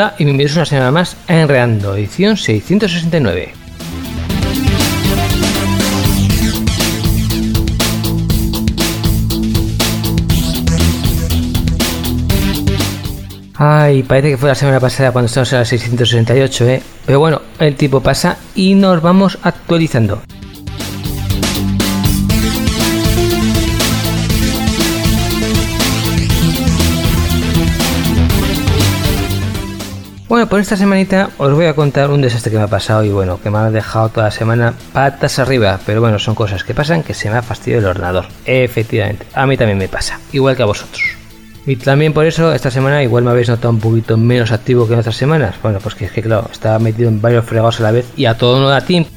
Hola y bienvenidos una semana más a Enredando, edición 669. Ay, parece que fue la semana pasada cuando estamos en la 668, ¿eh? Pero bueno, el tiempo pasa y nos vamos actualizando. Bueno, por esta semanita os voy a contar un desastre que me ha pasado y bueno, que me ha dejado toda la semana patas arriba, pero bueno, son cosas que pasan que se me ha fastidiado el ordenador. Efectivamente, a mí también me pasa, igual que a vosotros. Y también por eso esta semana igual me habéis notado un poquito menos activo que en otras semanas. Bueno, pues que es que claro, estaba metido en varios fregados a la vez y a todo no da tiempo.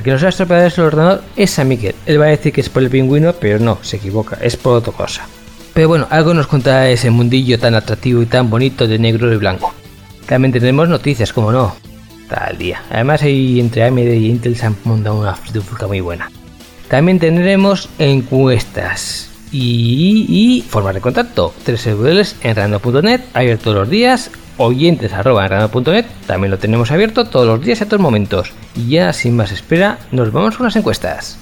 A que nos ha estropeado el ordenador es a Miguel. Él va a decir que es por el pingüino, pero no, se equivoca, es por otra cosa. Pero bueno, algo nos contará ese mundillo tan atractivo y tan bonito de negro y blanco. También tenemos noticias, como no, tal día. Además, ahí entre AMD y Intel se han montado una fritufulca muy buena. También tendremos encuestas y, formas de contacto. 3 en rando.net, abierto todos los días, oyentes también lo tenemos abierto todos los días y a todos momentos. Y ya sin más espera, nos vamos con las encuestas.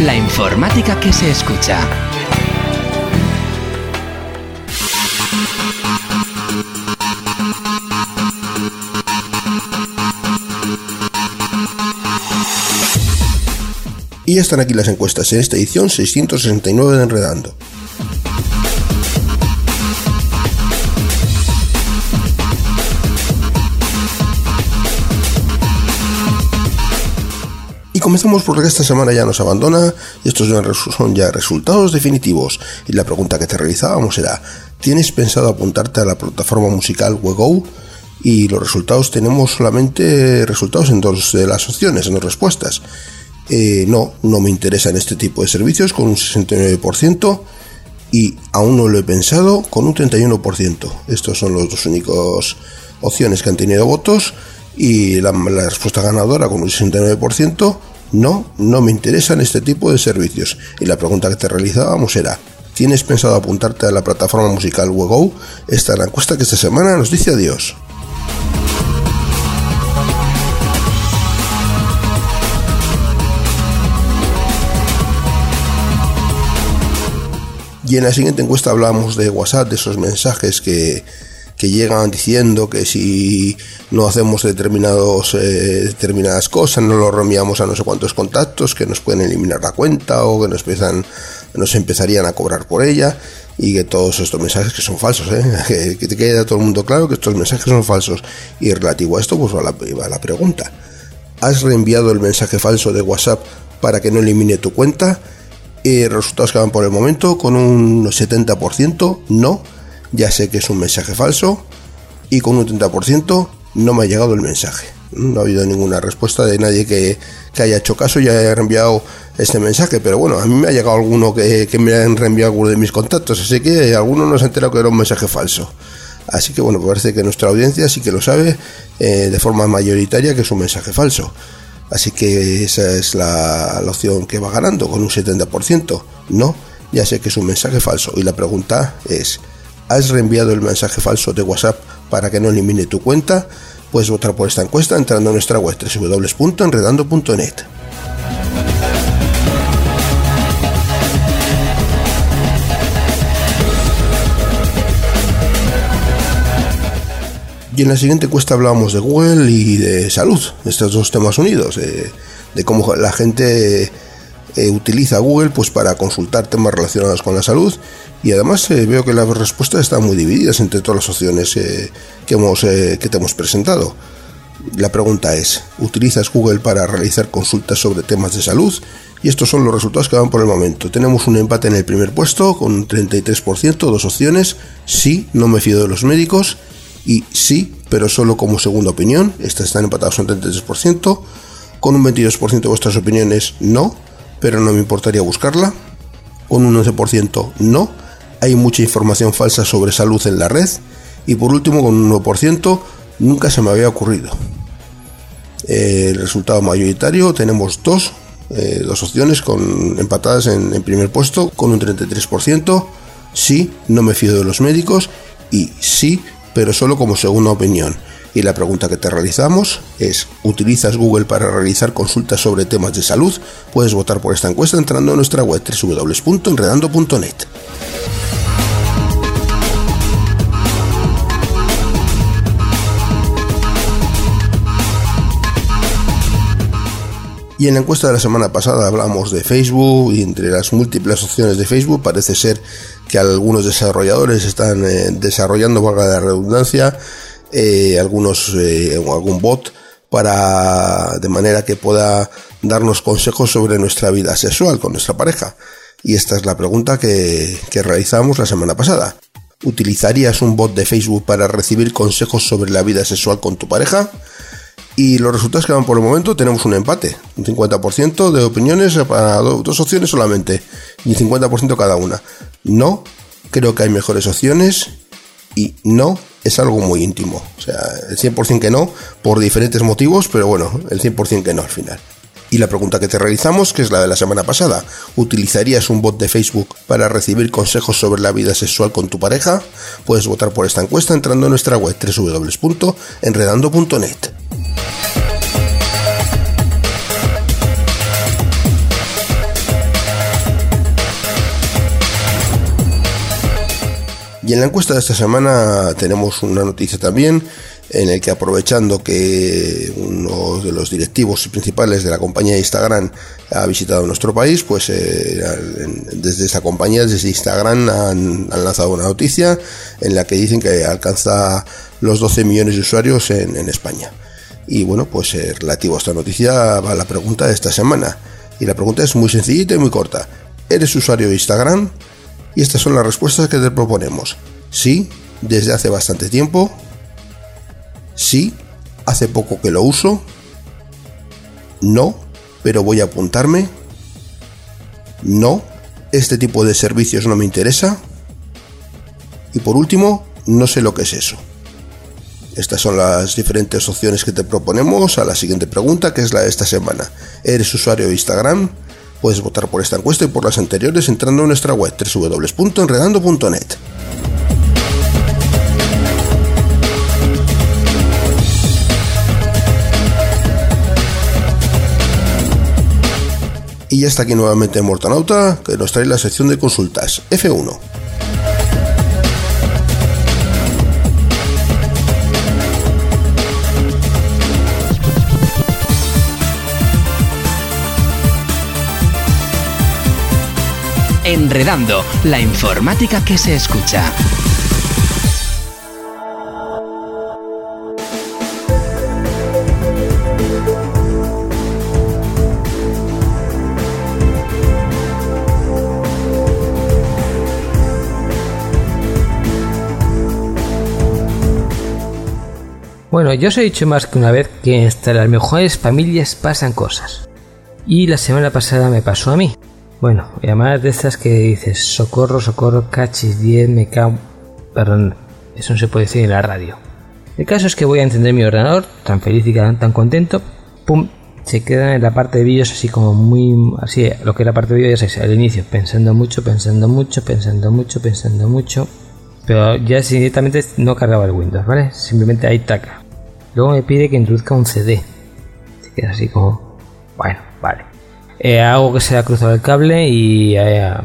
La informática que se escucha. Y están aquí las encuestas en esta edición 669 de Enredando. Y comenzamos porque esta semana ya nos abandona y estos son ya resultados definitivos. Y la pregunta que te realizábamos era, ¿tienes pensado apuntarte a la plataforma musical WeGo? Y los resultados tenemos solamente resultados en dos de las opciones, en dos respuestas. Eh, no, no me interesa en este tipo de servicios con un 69% y aún no lo he pensado con un 31%. Estos son los dos únicos opciones que han tenido votos y la, respuesta ganadora con un 69%, no, no me interesan este tipo de servicios. Y la pregunta que te realizábamos era, ¿tienes pensado apuntarte a la plataforma musical WeGo? Esta es la encuesta que esta semana nos dice adiós. Y en la siguiente encuesta hablamos de WhatsApp, de esos mensajes que, que llegan diciendo que si no hacemos determinados, eh, determinadas cosas, no lo reenviamos a no sé cuántos contactos, que nos pueden eliminar la cuenta o que nos, empiezan, nos empezarían a cobrar por ella y que todos estos mensajes que son falsos, ¿eh? que, te quede a todo el mundo claro que estos mensajes son falsos. Y relativo a esto, pues va va la pregunta. ¿Has reenviado el mensaje falso de WhatsApp para que no elimine tu cuenta? Y resultados que van por el momento con un 70% no ya sé que es un mensaje falso y con un 30% no me ha llegado el mensaje. No ha habido ninguna respuesta de nadie que, haya hecho caso y haya reenviado este mensaje, pero bueno, a mí me ha llegado alguno que, me han reenviado alguno de mis contactos, así que alguno no se ha enterado que era un mensaje falso. Así que bueno, parece que nuestra audiencia sí que lo sabe eh, de forma mayoritaria que es un mensaje falso. Así que esa es la, opción que va ganando con un 70%. No, ya sé que es un mensaje falso. Y la pregunta es, ¿Has reenviado el mensaje falso de WhatsApp para que no elimine tu cuenta? Puedes votar por esta encuesta entrando a nuestra web www.enredando.net. Y en la siguiente encuesta hablábamos de Google y de salud, estos dos temas unidos, de cómo la gente eh, utiliza Google pues para consultar temas relacionados con la salud y además eh, veo que las respuestas están muy divididas entre todas las opciones eh, que, hemos, que te hemos presentado. La pregunta es, ¿utilizas Google para realizar consultas sobre temas de salud? Y estos son los resultados que van por el momento. Tenemos un empate en el primer puesto con un 33%, dos opciones. Sí, no me fío de los médicos. Y sí, pero solo como segunda opinión. Estas están empatadas un 33%. Con un 22% de vuestras opiniones no pero no me importaría buscarla. Con un 11% no. Hay mucha información falsa sobre salud en la red. Y por último, con un 1% nunca se me había ocurrido. el resultado mayoritario tenemos dos, eh, dos opciones con, empatadas en, en primer puesto con un 33%. Sí, no me fío de los médicos. Y sí, pero solo como segunda opinión. Y la pregunta que te realizamos es, ¿utilizas Google para realizar consultas sobre temas de salud? Puedes votar por esta encuesta entrando a nuestra web www.enredando.net. Y en la encuesta de la semana pasada hablamos de Facebook y entre las múltiples opciones de Facebook parece ser que algunos desarrolladores están eh, desarrollando, valga la redundancia, eh, algunos eh, algún bot para de manera que pueda darnos consejos sobre nuestra vida sexual con nuestra pareja. Y esta es la pregunta que, que realizamos la semana pasada. ¿Utilizarías un bot de Facebook para recibir consejos sobre la vida sexual con tu pareja? Y los resultados que van por el momento tenemos un empate, un 50% de opiniones para dos opciones solamente y un 50% cada una. No, creo que hay mejores opciones y no es algo muy íntimo. O sea, el 100% que no, por diferentes motivos, pero bueno, el 100% que no al final. Y la pregunta que te realizamos, que es la de la semana pasada, ¿utilizarías un bot de Facebook para recibir consejos sobre la vida sexual con tu pareja? Puedes votar por esta encuesta entrando a nuestra web www.enredando.net. Y en la encuesta de esta semana tenemos una noticia también. En el que aprovechando que uno de los directivos principales de la compañía Instagram ha visitado nuestro país, pues eh, desde esa compañía, desde Instagram, han, lanzado una noticia en la que dicen que alcanza los 12 millones de usuarios en, España. Y bueno, pues eh, relativo a esta noticia va la pregunta de esta semana. Y la pregunta es muy sencillita y muy corta. ¿Eres usuario de Instagram? Y estas son las respuestas que te proponemos. Sí, desde hace bastante tiempo. Sí, hace poco que lo uso. No, pero voy a apuntarme. No, este tipo de servicios no me interesa. Y por último, no sé lo que es eso. Estas son las diferentes opciones que te proponemos a la siguiente pregunta, que es la de esta semana. ¿Eres usuario de Instagram? Puedes votar por esta encuesta y por las anteriores entrando en nuestra web www.enredando.net. Y ya está aquí nuevamente Mortanauta, que nos trae la sección de consultas F1. Enredando, la informática que se escucha. Bueno, yo os he dicho más que una vez que hasta las mejores familias pasan cosas. Y la semana pasada me pasó a mí. Bueno, llamadas de estas que dices, socorro, socorro, cachis, 10, me cago... Perdón, eso no se puede decir en la radio. El caso es que voy a encender mi ordenador, tan feliz y tan contento, pum, se queda en la parte de vídeos así como muy, así, lo que era la parte de vídeos es al inicio, pensando mucho, pensando mucho, pensando mucho, pensando mucho, pero ya directamente no cargaba el Windows, ¿vale? Simplemente ahí taca. Luego me pide que introduzca un CD. Se queda así como, bueno, vale. Eh, hago que se ha cruzado el cable y ya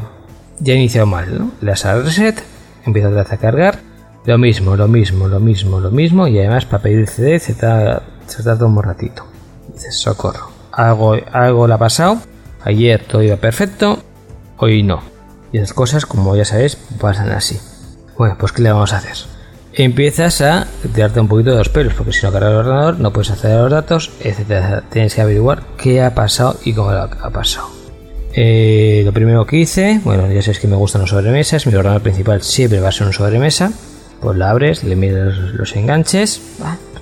he iniciado mal, ¿no? Le das a reset, empieza a cargar, lo mismo, lo mismo, lo mismo, lo mismo, y además para pedir el CD se tarda, se un ratito. Dices, socorro. Algo, algo le ha pasado, ayer todo iba perfecto, hoy no. Y esas cosas, como ya sabéis, pasan así. Bueno, pues ¿qué le vamos a hacer? Empiezas a tirarte un poquito de los pelos, porque si no cargas el ordenador no puedes acceder a los datos, etcétera. Tienes que averiguar qué ha pasado y cómo ha pasado. Eh, lo primero que hice, bueno, ya sabes que me gustan los sobremesas, mi ordenador principal siempre va a ser un sobremesa. Pues lo abres, le miras los, enganches,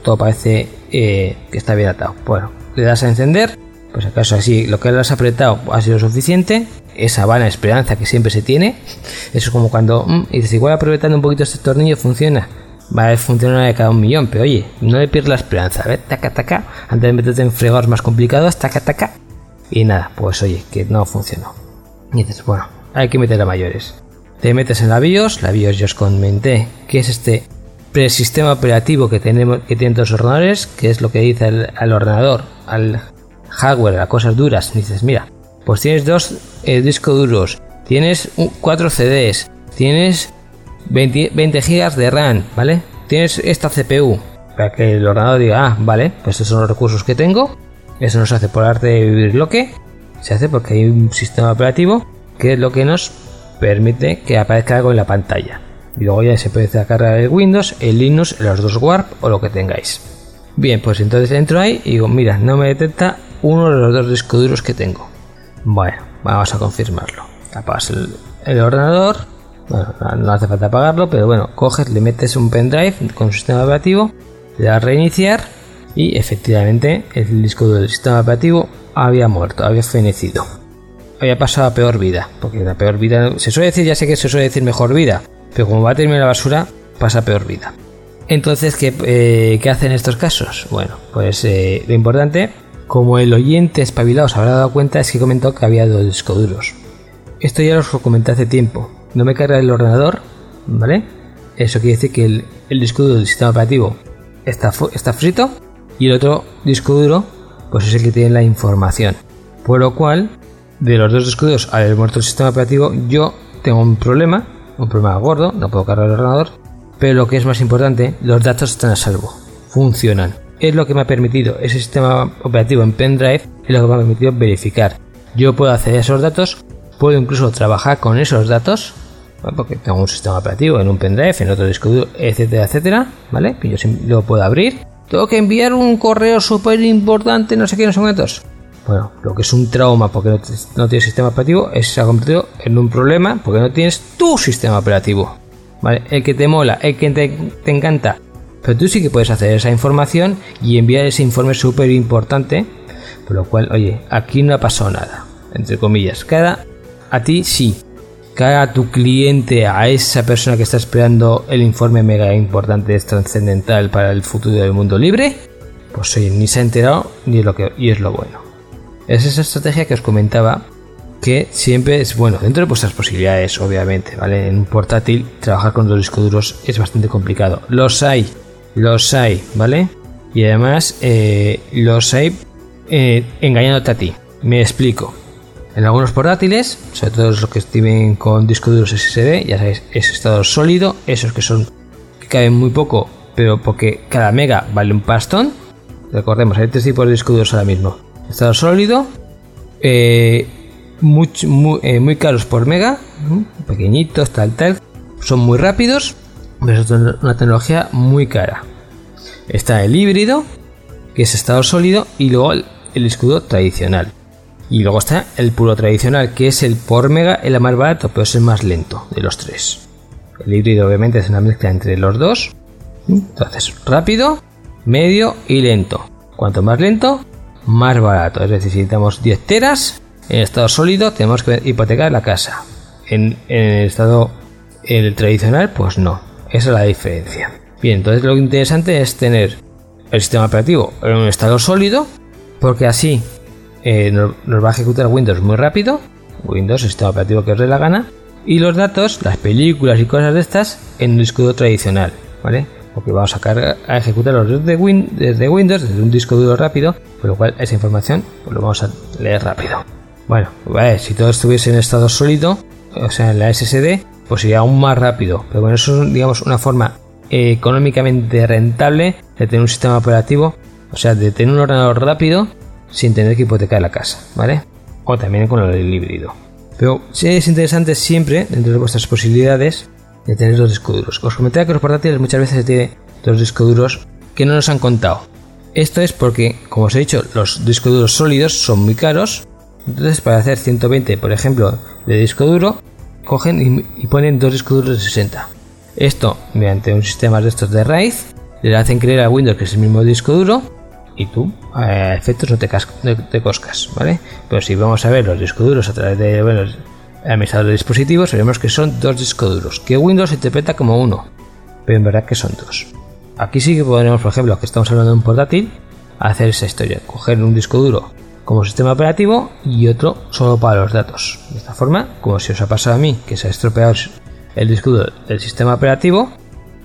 todo parece eh, que está bien atado. Bueno, le das a encender, pues acaso así lo que has apretado ha sido suficiente, esa vana esperanza que siempre se tiene. Eso es como cuando mm, y dices, igual aprovechando un poquito este tornillo funciona. Va a funcionar de cada un millón, pero oye, no le pierdas la esperanza, ver, taca, taca, antes de meterte en fregados más complicados, taca, taca. Y nada, pues oye, que no funcionó. Y dices, bueno, hay que meter a mayores. Te metes en la BIOS, la BIOS yo os comenté que es este presistema operativo que tenemos que tienen todos los ordenadores, que es lo que dice al, ordenador, al hardware, a cosas duras. dices, mira, pues tienes dos eh, discos duros, tienes cuatro CDs, tienes 20, 20 GB de RAM, ¿vale? Tienes esta CPU para que el ordenador diga, ah, vale, pues esos son los recursos que tengo. Eso no se hace por arte de vivir lo que se hace porque hay un sistema operativo que es lo que nos permite que aparezca algo en la pantalla. Y luego ya se puede cargar el Windows, el Linux, los dos Warp o lo que tengáis. Bien, pues entonces entro ahí y digo, mira, no me detecta uno de los dos discos duros que tengo. Bueno, vamos a confirmarlo. Apagas el, ordenador. Bueno, no hace falta apagarlo, pero bueno, coges, le metes un pendrive con sistema operativo, le das reiniciar y efectivamente el disco del sistema operativo había muerto, había fenecido. Había pasado a peor vida, porque la peor vida, se suele decir, ya sé que se suele decir mejor vida, pero como va a terminar la basura, pasa a peor vida. Entonces, ¿qué, eh, ¿qué hacen en estos casos? Bueno, pues eh, lo importante como el oyente espabilado se habrá dado cuenta, es que comentó que había dos discos duros. Esto ya lo comenté hace tiempo. No me carga el ordenador, ¿vale? Eso quiere decir que el, disco duro del sistema operativo está, está frito y el otro disco duro, pues es el que tiene la información. Por lo cual, de los dos discos duros al muerto el sistema operativo, yo tengo un problema, un problema gordo, no puedo cargar el ordenador, pero lo que es más importante, los datos están a salvo. funcionan. Es lo que me ha permitido, ese sistema operativo en pendrive es lo que me ha permitido verificar. Yo puedo acceder a esos datos, puedo incluso trabajar con esos datos, porque tengo un sistema operativo en un pendrive, en otro disco duro, etcétera, etcétera, ¿vale? Que yo lo puedo abrir. Tengo que enviar un correo súper importante, no sé qué, no sé cuántos. Bueno, lo que es un trauma porque no, tienes sistema operativo es se ha convertido en un problema porque no tienes tu sistema operativo. ¿Vale? El que te mola, el que te, te encanta. Pero tú sí que puedes hacer esa información y enviar ese informe súper importante. Por lo cual, oye, aquí no ha pasado nada. Entre comillas. Cada a ti sí. Cada a tu cliente, a esa persona que está esperando el informe mega importante, trascendental para el futuro del mundo libre, pues oye, ni se ha enterado ni es lo que es lo bueno. Es esa estrategia que os comentaba que siempre es bueno dentro de vuestras posibilidades, obviamente, ¿vale? En un portátil trabajar con los discos duros es bastante complicado. Los hay, los hay, ¿vale? Y además eh, los hay eh, engañándote a ti. Me explico. En algunos portátiles, sobre todo los que estén con discos duros SSD, ya sabéis, es estado sólido, esos que son que caben muy poco, pero porque cada mega vale un pastón. Recordemos, hay tres tipos de discos duros ahora mismo estado sólido, eh, muy, muy, caros por mega, pequeñitos, tal, tal, son muy rápidos, es una tecnología muy cara. Está el híbrido, que es estado sólido, y luego el, escudo tradicional. Y luego está el puro tradicional, que es el por mega, el más barato, pero es el más lento de los tres. El híbrido obviamente es una mezcla entre los dos. Entonces, rápido, medio y lento. Cuanto más lento, más barato. Es decir, si tenemos 10 teras en estado sólido, tenemos que hipotecar la casa. En, el estado el tradicional, pues no. Esa es la diferencia. Bien, entonces lo interesante es tener el sistema operativo en un estado sólido, porque así eh, nos, va a ejecutar Windows muy rápido. Windows, el sistema operativo que os dé la gana. Y los datos, las películas y cosas de estas, en un disco duro tradicional. ¿Vale? porque vamos a, cargar, a ejecutarlos desde, desde Windows, desde un disco duro rápido, por lo cual esa información pues lo vamos a leer rápido. Bueno, si todo estuviese en estado sólido, o sea, en la SSD, pues aún más rápido. Pero bueno, eso es, digamos, una forma económicamente rentable de tener un sistema operativo, o sea, de tener un ordenador rápido sin tener que hipotecar la casa, ¿vale? O también con el híbrido. Pero sí es interesante siempre, dentro de vuestras posibilidades, de tener los discos duros. Os comentaba que los portátiles muchas veces tienen dos discos duros que no nos han contado. Esto es porque, como os he dicho, los discos duros sólidos son muy caros. Entonces, para hacer 120, por ejemplo, de disco duro, cogen y, ponen dos discos duros de 60. Esto, mediante un sistema de estos de RAID, le hacen creer a Windows que es el mismo disco duro y tú, a efectos, no te, coscas, ¿vale? Pero si vamos a ver los discos duros a través de bueno, administrador de dispositivos, veremos que son dos discos duros, que Windows interpreta como uno, pero en verdad que son dos. Aquí sí que podremos, por ejemplo, que estamos hablando de un portátil, hacer esa historia, coger un disco duro como sistema operativo y otro solo para los datos. De esta forma, como si os ha pasado a mí, que se ha estropeado el disco del sistema operativo,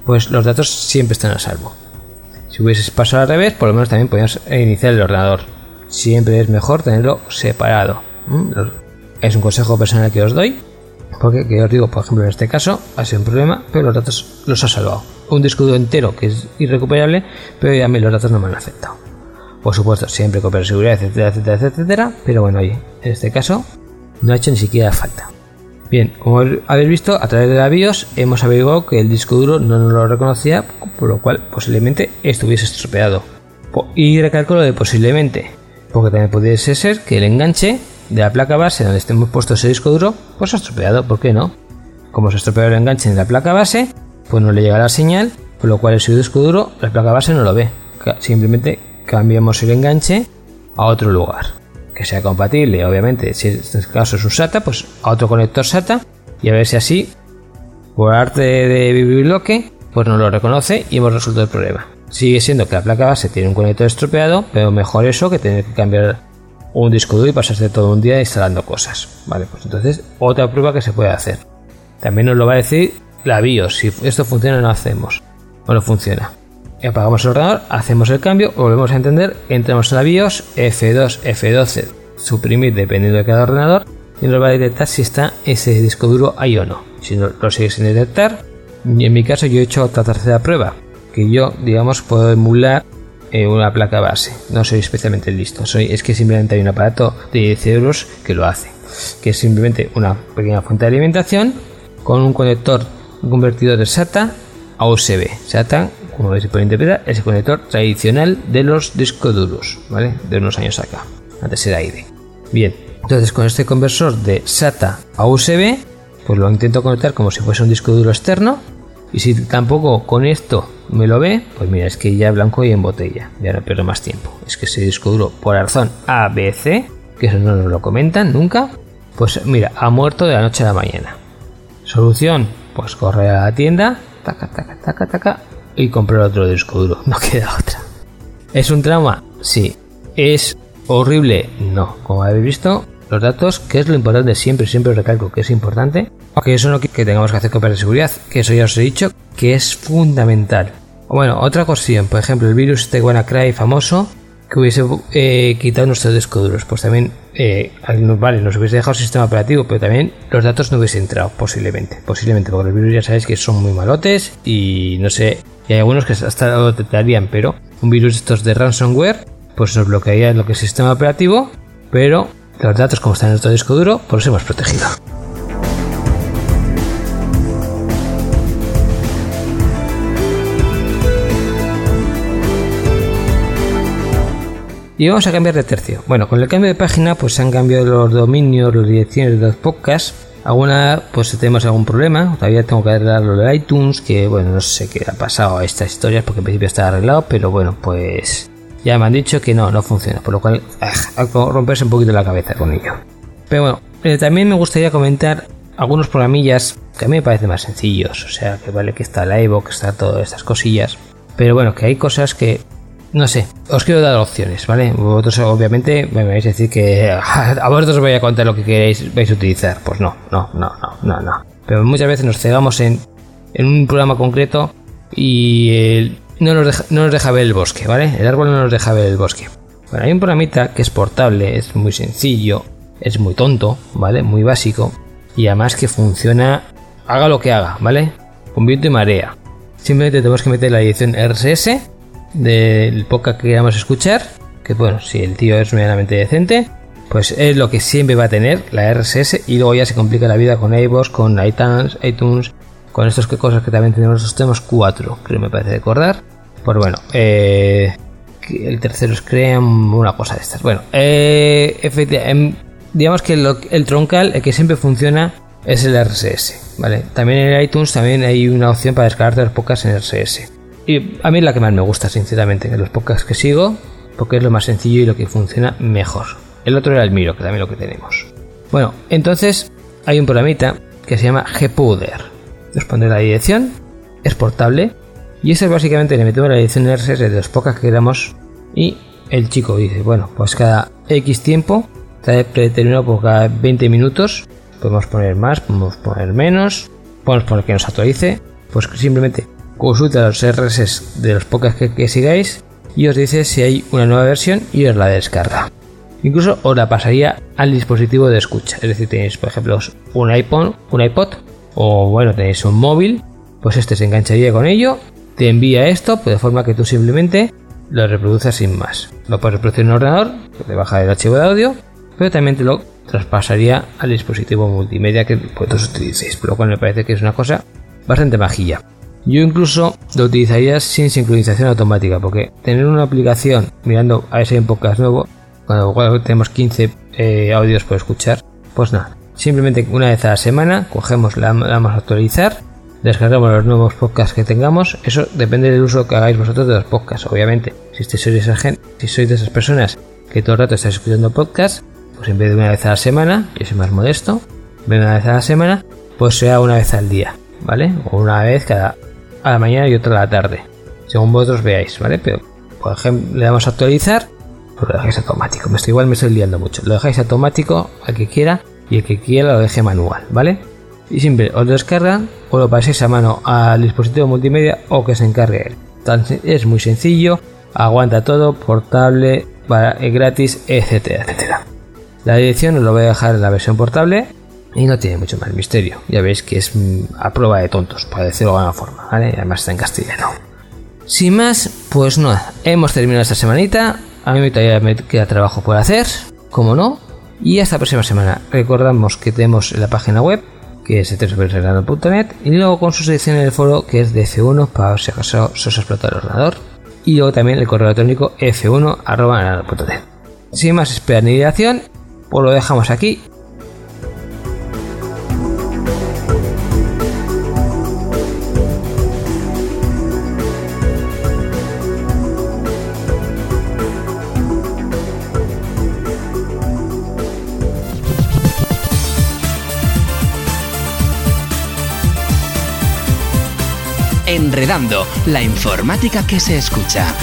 pues los datos siempre están a salvo. Si hubieses pasado al revés, por lo menos también podríamos iniciar el ordenador. Siempre es mejor tenerlo separado. Es un consejo personal que os doy, porque que os digo, por ejemplo, en este caso ha sido un problema, pero los datos los ha salvado. Un disco entero que es irrecuperable, pero ya mí los datos no me han afectado. Por supuesto, siempre con seguridad, etcétera, etcétera, etcétera, pero bueno, oye, en este caso no ha hecho ni siquiera falta. Bien, como habéis visto, a través de la BIOS hemos averiguado que el disco duro no nos lo reconocía, por lo cual posiblemente estuviese estropeado. Y recalco lo de posiblemente, porque también pudiese ser que el enganche de la placa base donde estemos puesto ese disco duro, pues ha estropeado, ¿por qué no? Como se ha estropeado el enganche en la placa base, pues no le llega la señal, por lo cual el disco duro, la placa base no lo ve. Simplemente cambiamos el enganche a otro lugar, que sea compatible, obviamente, si en este caso es un SATA, pues a otro conector SATA, y a ver si así, por arte de bloque, pues no lo reconoce y hemos resuelto el problema. Sigue siendo que la placa base tiene un conector estropeado, pero mejor eso que tener que cambiar un disco duro y pasarse todo un día instalando cosas. Vale, pues entonces otra prueba que se puede hacer. También nos lo va a decir la BIOS, si esto funciona no hacemos, o no funciona. Apagamos el ordenador, hacemos el cambio, volvemos a entender, entramos en la BIOS, F2, F12, suprimir dependiendo de cada ordenador, y nos va a detectar si está ese disco duro ahí o no. Si no lo sigue sin detectar, y en mi caso yo he hecho otra tercera prueba, porque yo, digamos, puedo emular eh, una placa base. No soy especialmente listo. Soy, es que simplemente hay un aparato de 10 euros que lo hace. Que es simplemente una pequeña fuente de alimentación con un conector un convertidor de SATA a USB. SATA, como se puede interpretar, es el conector tradicional de los discos duros, ¿vale? De unos años acá. Antes era ID. Bien, entonces con este conversor de SATA a USB, pues lo intento conectar como si fuese un disco duro externo. Y si tampoco con esto me lo ve, pues mira, es que ya blanco y en botella. Ya no pierdo más tiempo. Es que ese disco duro, por razón ABC, que eso no nos lo comentan nunca, pues mira, ha muerto de la noche a la mañana. Solución, pues corre a la tienda, taca, taca, taca, taca, y comprar otro disco duro. No queda otra. ¿Es un trauma? Sí. ¿Es horrible? No. Como habéis visto, los datos, que es lo importante, siempre, siempre recalco que es importante, aunque eso no que tengamos que hacer copias de seguridad, que eso ya os he dicho, que es fundamental. Bueno, otra cuestión, por ejemplo, el virus de WannaCry famoso, que hubiese eh, quitado nuestros discos duros, pues también, eh, vale, nos hubiese dejado el sistema operativo, pero también los datos no hubiesen entrado, posiblemente, posiblemente, porque los virus ya sabéis que son muy malotes y no sé, y hay algunos que hasta lo detectarían, pero un virus estos de ransomware, pues nos bloquearía lo que es el sistema operativo, pero los datos como están en nuestro disco duro, pues los hemos protegido. Y vamos a cambiar de tercio. Bueno, con el cambio de página, pues se han cambiado los dominios, las direcciones de los podcasts. Alguna, pues tenemos algún problema. Todavía tengo que arreglarlo de iTunes, que bueno, no sé qué ha pasado a estas historias, porque en principio está arreglado, pero bueno, pues ya me han dicho que no, no funciona. Por lo cual, ah, hay romperse un poquito la cabeza con ello. Pero bueno, eh, también me gustaría comentar algunos programillas que a mí me parecen más sencillos. O sea, que vale que está la Evo, que está todas estas cosillas. Pero bueno, que hay cosas que no sé, os quiero dar opciones, ¿vale? Vosotros obviamente me vais a decir que a vosotros os voy a contar lo que queréis vais a utilizar. Pues no, no, no, no, no, no. Pero muchas veces nos cegamos en, en un programa concreto y no, nos deja, no nos deja ver el bosque, ¿vale? El árbol no nos deja ver el bosque. Bueno, hay un programita que es portable, es muy sencillo, es muy tonto, ¿vale? Muy básico y además que funciona, haga lo que haga, ¿vale? Con viento y marea. Simplemente tenemos que meter la edición RSS del podcast que queramos escuchar, que bueno, si el tío es medianamente decente, pues es lo que siempre va a tener la RSS y luego ya se complica la vida con iVoox, con iTunes, iTunes, con estas cosas que también tenemos, nosotros tenemos cuatro, creo me parece recordar. Pues bueno, eh, el tercero es Cream, una cosa de estas. Bueno, eh, efectivamente, em, digamos que el troncal, el que siempre funciona, es el RSS, ¿vale? También en iTunes también hay una opción para descargarte los podcasts en RSS. Y a mí es la que más me gusta, sinceramente, de los podcasts que sigo, porque es lo más sencillo y lo que funciona mejor. El otro era el Miro, que también lo que tenemos. Bueno, entonces hay un programita que se llama Gpowder. Os pondré la dirección, es portable, y ese básicamente le metemos la edición RSS de los podcasts que queramos y el chico dice, bueno, pues cada X tiempo, está predeterminado por cada 20 minutos, podemos poner más, podemos poner menos, podemos poner que nos actualice, pues simplemente consulta los RSS de los podcasts que, sigáis y os dice si hay una nueva versión y os la descarga. Incluso os la pasaría al dispositivo de escucha. Es decir, tenéis, por ejemplo, un iPod, un iPod o bueno, tenéis un móvil, pues este se engancharía con ello, te envía esto, pues de forma que tú simplemente lo reproduces sin más. Lo puedes reproducir en un ordenador, que te baja el archivo de audio, pero también te lo traspasaría al dispositivo multimedia que vosotros utilicéis, por lo cual me parece que es una cosa bastante majilla. Yo incluso lo utilizaría sin sincronización automática, porque tener una aplicación mirando a ese podcast nuevo, cuando tenemos 15 eh, audios por escuchar, pues nada. Simplemente una vez a la semana cogemos, la, vamos a actualizar, descargamos los nuevos podcasts que tengamos. Eso depende del uso que hagáis vosotros de los podcasts, obviamente. Si sois esa gente, si sois de esas personas que todo el rato estáis escuchando podcasts, pues en vez de una vez a la semana, yo soy más modesto, una vez a la semana, pues sea una vez al día, ¿vale? O una vez cada a la mañana y otra a la tarde, según vosotros veáis, ¿vale? Pero, por ejemplo, le damos a actualizar, pues lo dejáis automático. Me estoy, igual me estoy liando mucho. Lo dejáis automático al que quiera y el que quiera lo deje manual, ¿vale? Y siempre os descargan o lo paséis a mano al dispositivo multimedia o que se encargue él. es muy sencillo, aguanta todo, portable, gratis, etcétera, etcétera. La dirección os lo voy a dejar en la versión portable y no tiene mucho más misterio. Ya veis que es mm, a prueba de tontos, para decirlo de alguna forma, ¿vale? Además está en castellano. Sin más, pues nada, hemos terminado esta semanita. A mí todavía me queda trabajo por hacer, como no. Y hasta la próxima semana. Recordamos que tenemos la página web, que es www.reglando.net, y luego con su sección en el foro, que es de F1, para si acaso se os explota el ordenador. Y luego también el correo electrónico f1.net. Sin más espera ni dilación, pues lo dejamos aquí Enredando, la informática que se escucha.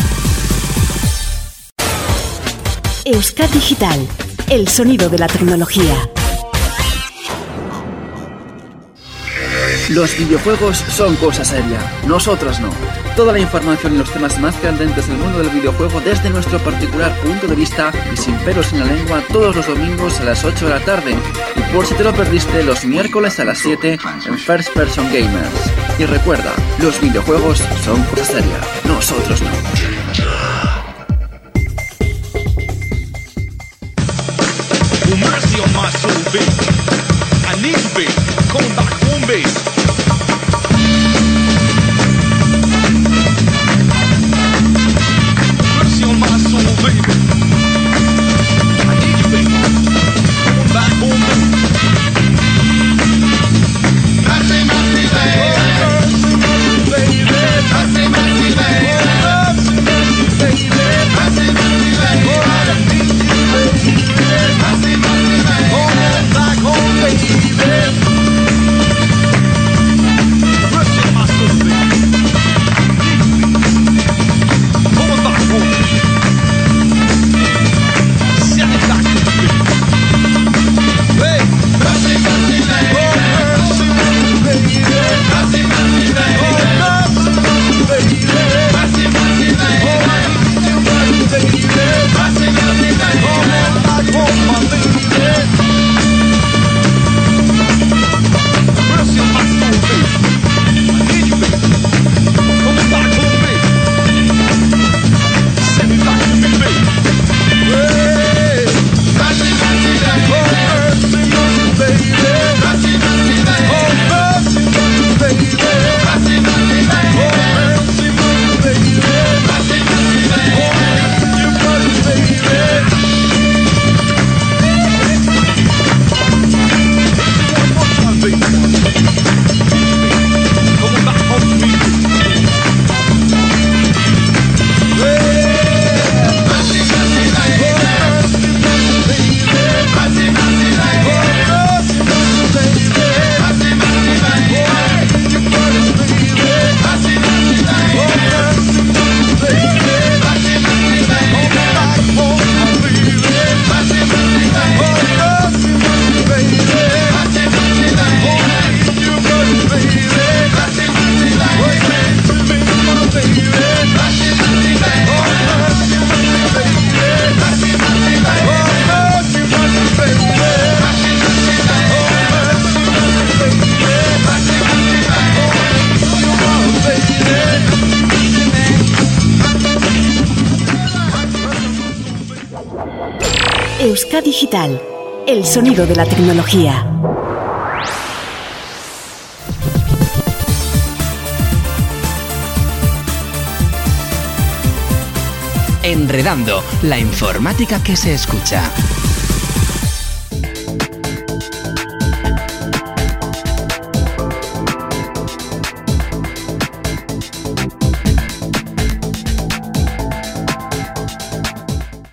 Euskad Digital, el sonido de la tecnología. Los videojuegos son cosa seria, nosotros no. Toda la información y los temas más candentes del mundo del videojuego desde nuestro particular punto de vista y sin pelos en la lengua todos los domingos a las 8 de la tarde. Y por si te lo perdiste, los miércoles a las 7 en First Person Gamers. Y recuerda, los videojuegos son cosa seria, nosotros no. mercy. El sonido de la tecnología. Enredando, la informática que se escucha.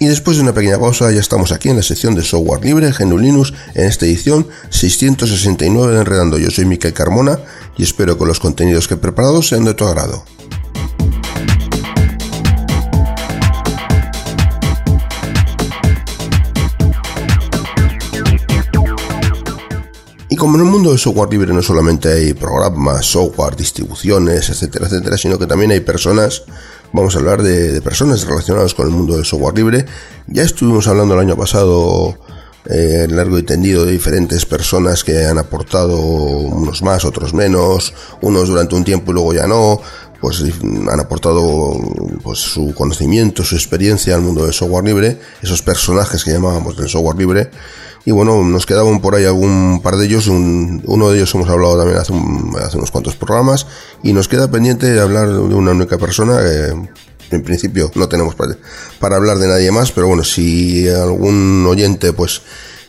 Y después de una pequeña pausa ya estamos aquí en la sección de software libre GNU Linux en esta edición 669 de Enredando. Yo soy Miquel Carmona y espero que los contenidos que he preparado sean de tu agrado. Y como en el mundo del software libre no solamente hay programas, software, distribuciones, etcétera, etcétera, sino que también hay personas, vamos a hablar de, personas relacionadas con el mundo del software libre. Ya estuvimos hablando el año pasado eh, largo y tendido de diferentes personas que han aportado unos más, otros menos, unos durante un tiempo y luego ya no. Pues han aportado pues, su conocimiento, su experiencia al mundo del software libre, esos personajes que llamábamos del software libre. Y bueno, nos quedaban por ahí algún par de ellos, uno de ellos hemos hablado también hace, hace unos cuantos programas, y nos queda pendiente hablar de una única persona en principio no tenemos para, para hablar de nadie más, pero bueno, si algún oyente pues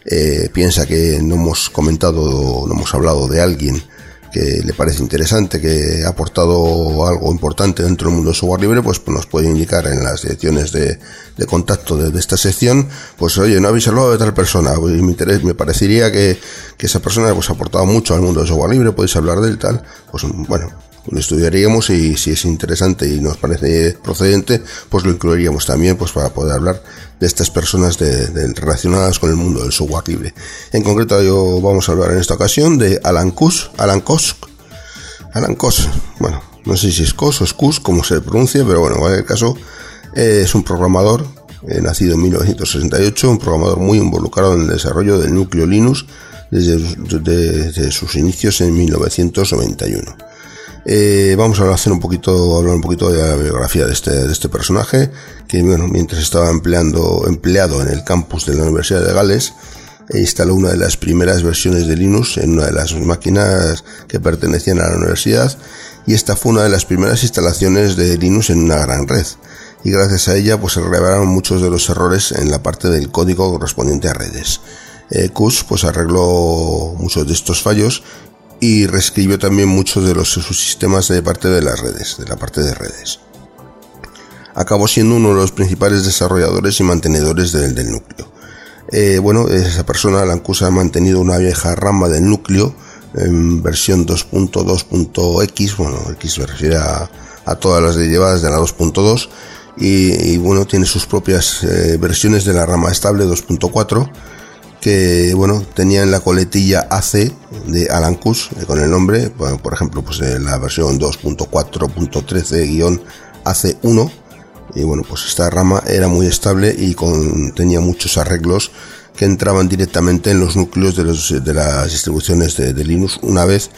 eh, piensa que no hemos comentado, no hemos hablado de alguien que le parece interesante, que ha aportado algo importante dentro del mundo del software libre, pues, nos puede indicar en las direcciones de, contacto de, esta sección, pues oye, no habéis hablado de tal persona, pues, me, interés, me parecería que, que, esa persona pues, ha aportado mucho al mundo del software libre, podéis hablar de él, tal, pues bueno, lo estudiaríamos y si es interesante y nos parece procedente, pues lo incluiríamos también pues para poder hablar de estas personas relacionadas con el mundo del software libre. En concreto yo vamos a hablar en esta ocasión de Alan Kusk, Alan Kosk, Alan Kosk, bueno, no sé si es Kos o es Kusk, como se pronuncia, pero bueno, en el caso eh, es un programador eh, nacido en 1968, un programador muy involucrado en el desarrollo del núcleo Linux desde, desde sus inicios en 1991. Eh, vamos a hacer un poquito, hablar un poquito de la biografía de este, de este personaje, que mientras estaba empleado en el campus de la Universidad de Gales, instaló una de las primeras versiones de Linux en una de las máquinas que pertenecían a la universidad, y esta fue una de las primeras instalaciones de Linux en una gran red. Y gracias a ella, pues se revelaron muchos de los errores en la parte del código correspondiente a redes. Eh, pues arregló muchos de estos fallos y reescribió también muchos de los subsistemas de parte de las redes, de la parte de redes. Acabó siendo uno de los principales desarrolladores y mantenedores del, núcleo. Eh, bueno, esa persona, Lancusa, ha mantenido una vieja rama del núcleo en versión 2.2.x, bueno, X se refiere a, todas las derivadas de la 2.2 y, bueno, tiene sus propias eh, versiones de la rama estable 2.4 que bueno tenía en la coletilla AC de Alan eh, con el nombre, por ejemplo, pues en la versión 2.4.13-AC1 y bueno, pues esta rama era muy estable y tenía muchos arreglos que entraban directamente en los núcleos de las distribuciones de, de Linux. Una vez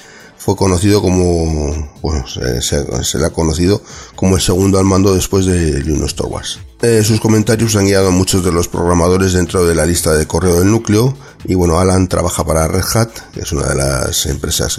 fue conocido como, bueno, se, le ha conocido como el segundo al mando después de Linux Torvalds. Eh, sus comentarios han guiado a muchos de los programadores dentro de la lista de correo del núcleo y bueno, Alan trabaja para Red Hat, que es una de las empresas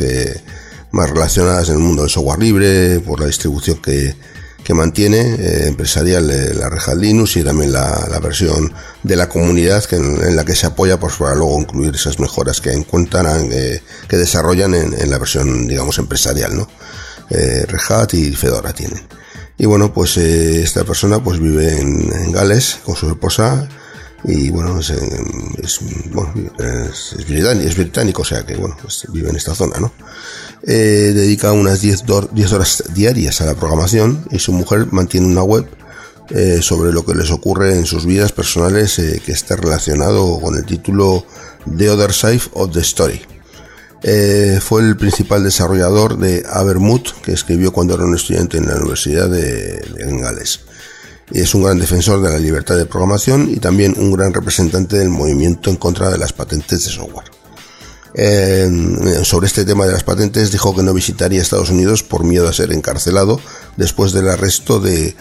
más relacionadas en el mundo del software libre, por la distribución que, que mantiene eh, empresarial eh, la Red Linux y también la, la versión de la comunidad que, en, la que se apoya pues, para luego incluir esas mejoras que encuentran, eh, que desarrollan en, en, la versión, digamos, empresarial, ¿no? Eh, Red Hat y Fedora tienen. Y bueno, pues esta persona pues vive en, en, Gales con su esposa y bueno, es, es, bueno, es, es, británico, británico, o sea que bueno, pues vive en esta zona, ¿no? Eh, dedica unas 10, horas diarias a la programación y su mujer mantiene una web eh, sobre lo que les ocurre en sus vidas personales eh, que está relacionado con el título The Other Side of the Story. Fue el principal desarrollador de Avermouth que escribió cuando era un estudiante en la Universidad de, de Gales. Y es un gran defensor de la libertad de programación y también un gran representante del movimiento en contra de las patentes de software sobre este tema de las patentes dijo que no visitaría Estados Unidos por miedo a ser encarcelado después del arresto de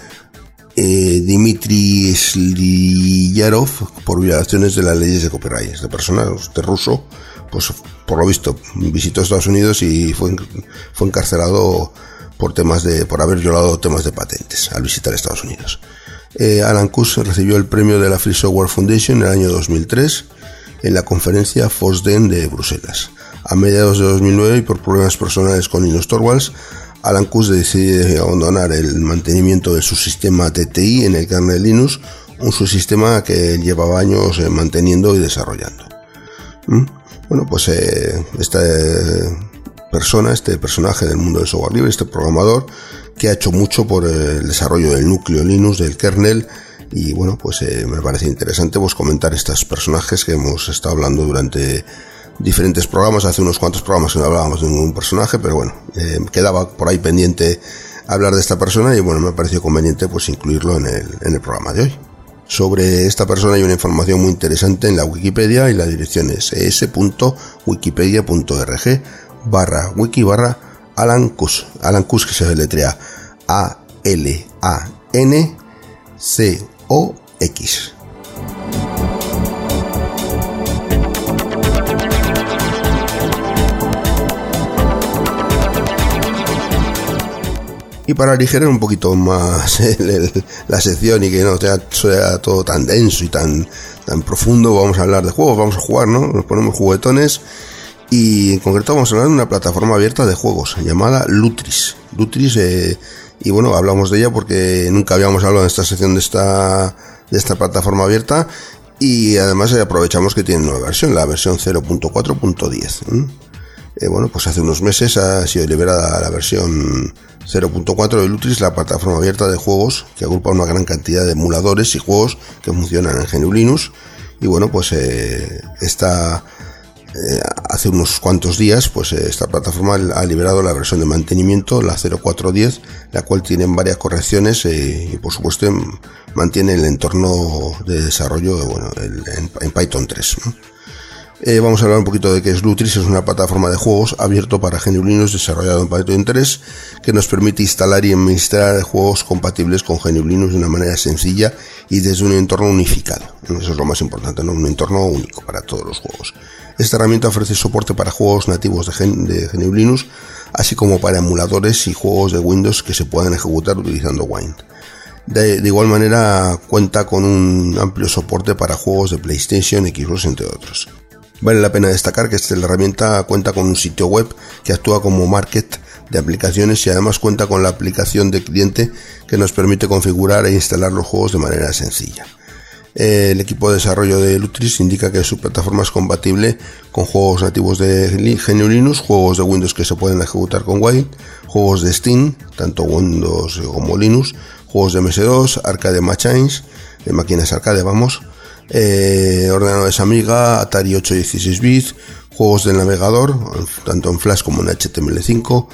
eh, Dmitry Slyarov por violaciones de las leyes de copyright. Esta persona, este ruso, pues por lo visto visitó Estados Unidos y fue, fue encarcelado por temas de, por haber violado temas de patentes al visitar Estados Unidos. Eh, Alan Kuss recibió el premio de la Free Software Foundation en el año 2003 en la conferencia FOSDEN de Bruselas. A mediados de 2009 y por problemas personales con Linus Torvalds, Alan Kuss decide abandonar el mantenimiento de su sistema TTI en el kernel Linux, un subsistema que llevaba años eh, manteniendo y desarrollando. ¿Mm? Bueno, pues eh, esta eh, persona, este personaje del mundo del software libre, este programador, que ha hecho mucho por el desarrollo del núcleo Linux, del kernel, y bueno, pues eh, me parece interesante pues comentar estos personajes que hemos estado hablando durante diferentes programas. Hace unos cuantos programas no hablábamos de ningún personaje, pero bueno, eh, quedaba por ahí pendiente hablar de esta persona y bueno, me ha parecido conveniente pues incluirlo en el, en el programa de hoy. Sobre esta persona hay una información muy interesante en la Wikipedia y la dirección es es.wikipedia.org barra wiki barra Alan Kus, Alan Kus que se deletrea A-L-A-N-C-O-X. Y para aligerar un poquito más la sección y que no sea, sea todo tan denso y tan, tan profundo, vamos a hablar de juegos, vamos a jugar, ¿no? Nos ponemos juguetones y en concreto vamos a hablar de una plataforma abierta de juegos llamada Lutris. Lutris, eh, y bueno, hablamos de ella porque nunca habíamos hablado en esta sección de esta, de esta plataforma abierta y además aprovechamos que tiene nueva versión, la versión 0.4.10. ¿m? Eh, bueno, pues hace unos meses ha sido liberada la versión 0.4 de Lutris, la plataforma abierta de juegos que agrupa una gran cantidad de emuladores y juegos que funcionan en GNU Linux. Y bueno, pues eh, esta eh, hace unos cuantos días, pues eh, esta plataforma ha liberado la versión de mantenimiento, la 0410, la cual tiene varias correcciones eh, y por supuesto em, mantiene el entorno de desarrollo bueno, en, Python 3. ¿no? Eh, vamos a hablar un poquito de qué es Lutris. Es una plataforma de juegos abierto para GNU Linux desarrollado en Python 3 que nos permite instalar y administrar juegos compatibles con GNU Linux de una manera sencilla y desde un entorno unificado. Eso es lo más importante, ¿no? un entorno único para todos los juegos. Esta herramienta ofrece soporte para juegos nativos de, Gen- Linux, así como para emuladores y juegos de Windows que se puedan ejecutar utilizando Wine. De, de igual manera cuenta con un amplio soporte para juegos de PlayStation, Xbox, entre otros. Vale la pena destacar que esta, herramienta cuenta con un sitio web que actúa como market de aplicaciones y además cuenta con la aplicación de cliente que nos permite configurar e instalar los juegos de manera sencilla. El equipo de desarrollo de Lutris indica que su plataforma es compatible con juegos nativos de GNU Linux, juegos de Windows que se pueden ejecutar con Wine, juegos de Steam, tanto Windows como Linux, juegos de MS2, arcade machines, de máquinas arcade, vamos, eh, ordenadores Amiga, Atari 8 y 16 bits, juegos del navegador, tanto en Flash como en HTML5,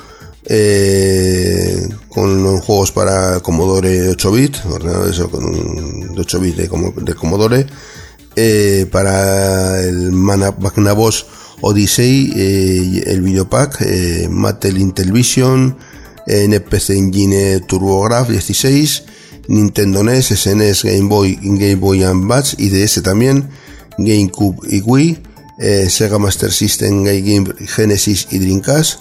eh, con juegos para Commodore 8 bits, ordenadores de 8 bits de, de Commodore, eh, para el Magnavox Odyssey, eh, el Videopack, eh, Mattel Intellivision, eh, NPC Engine TurboGrafx 16, Nintendo NES, SNES, Game Boy, Game Boy Advance, IDS también, GameCube y Wii, Sega Master System, Game Genesis y Dreamcast,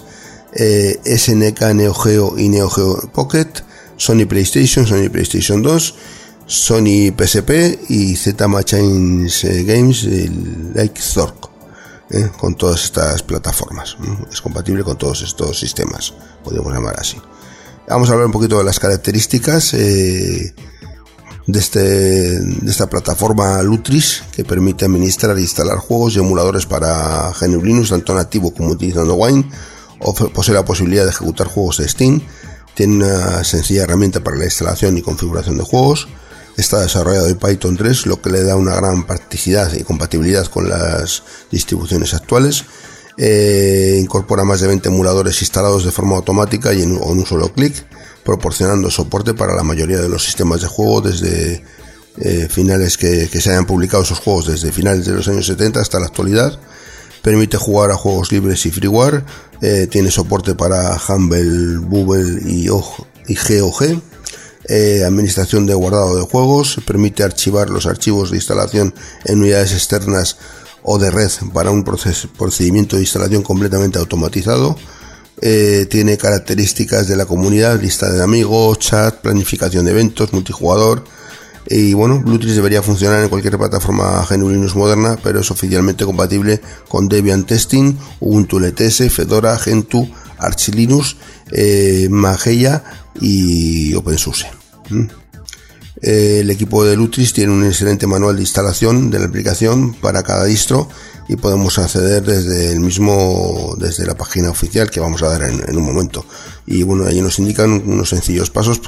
eh, SNK Neo Geo y Neo Geo Pocket, Sony PlayStation, Sony PlayStation 2, Sony PSP y Z Machines eh, Games, el Like Zork, eh, con todas estas plataformas. Es compatible con todos estos sistemas, podríamos llamar así. Vamos a hablar un poquito de las características de, este, de esta plataforma Lutris que permite administrar e instalar juegos y emuladores para GNU Linux, tanto nativo como utilizando Wine. Posee la posibilidad de ejecutar juegos de Steam. Tiene una sencilla herramienta para la instalación y configuración de juegos. Está desarrollado en Python 3, lo que le da una gran practicidad y compatibilidad con las distribuciones actuales. Eh, incorpora más de 20 emuladores instalados de forma automática y en, en un solo clic, proporcionando soporte para la mayoría de los sistemas de juego desde eh, finales que, que se hayan publicado esos juegos desde finales de los años 70 hasta la actualidad. Permite jugar a juegos libres y freeware. eh, tiene soporte para Humble, Bubble y, OG y GOG. Eh, administración de guardado de juegos. Permite archivar los archivos de instalación en unidades externas o de red para un procedimiento de instalación completamente automatizado. Eh, tiene características de la comunidad, lista de amigos, chat, planificación de eventos, multijugador. Y bueno, Bluetooth debería funcionar en cualquier plataforma GNU Linux moderna, pero es oficialmente compatible con Debian Testing, Ubuntu LTS, Fedora, Gentoo, Arch Linux, eh, Mageia y OpenSUSE. ¿Mm? Eh, el equipo de Lutris tiene un excelente manual de instalación de la aplicación para cada distro y podemos acceder desde el mismo, desde la página oficial que vamos a dar en, en un momento. Y bueno, allí nos indican unos sencillos pasos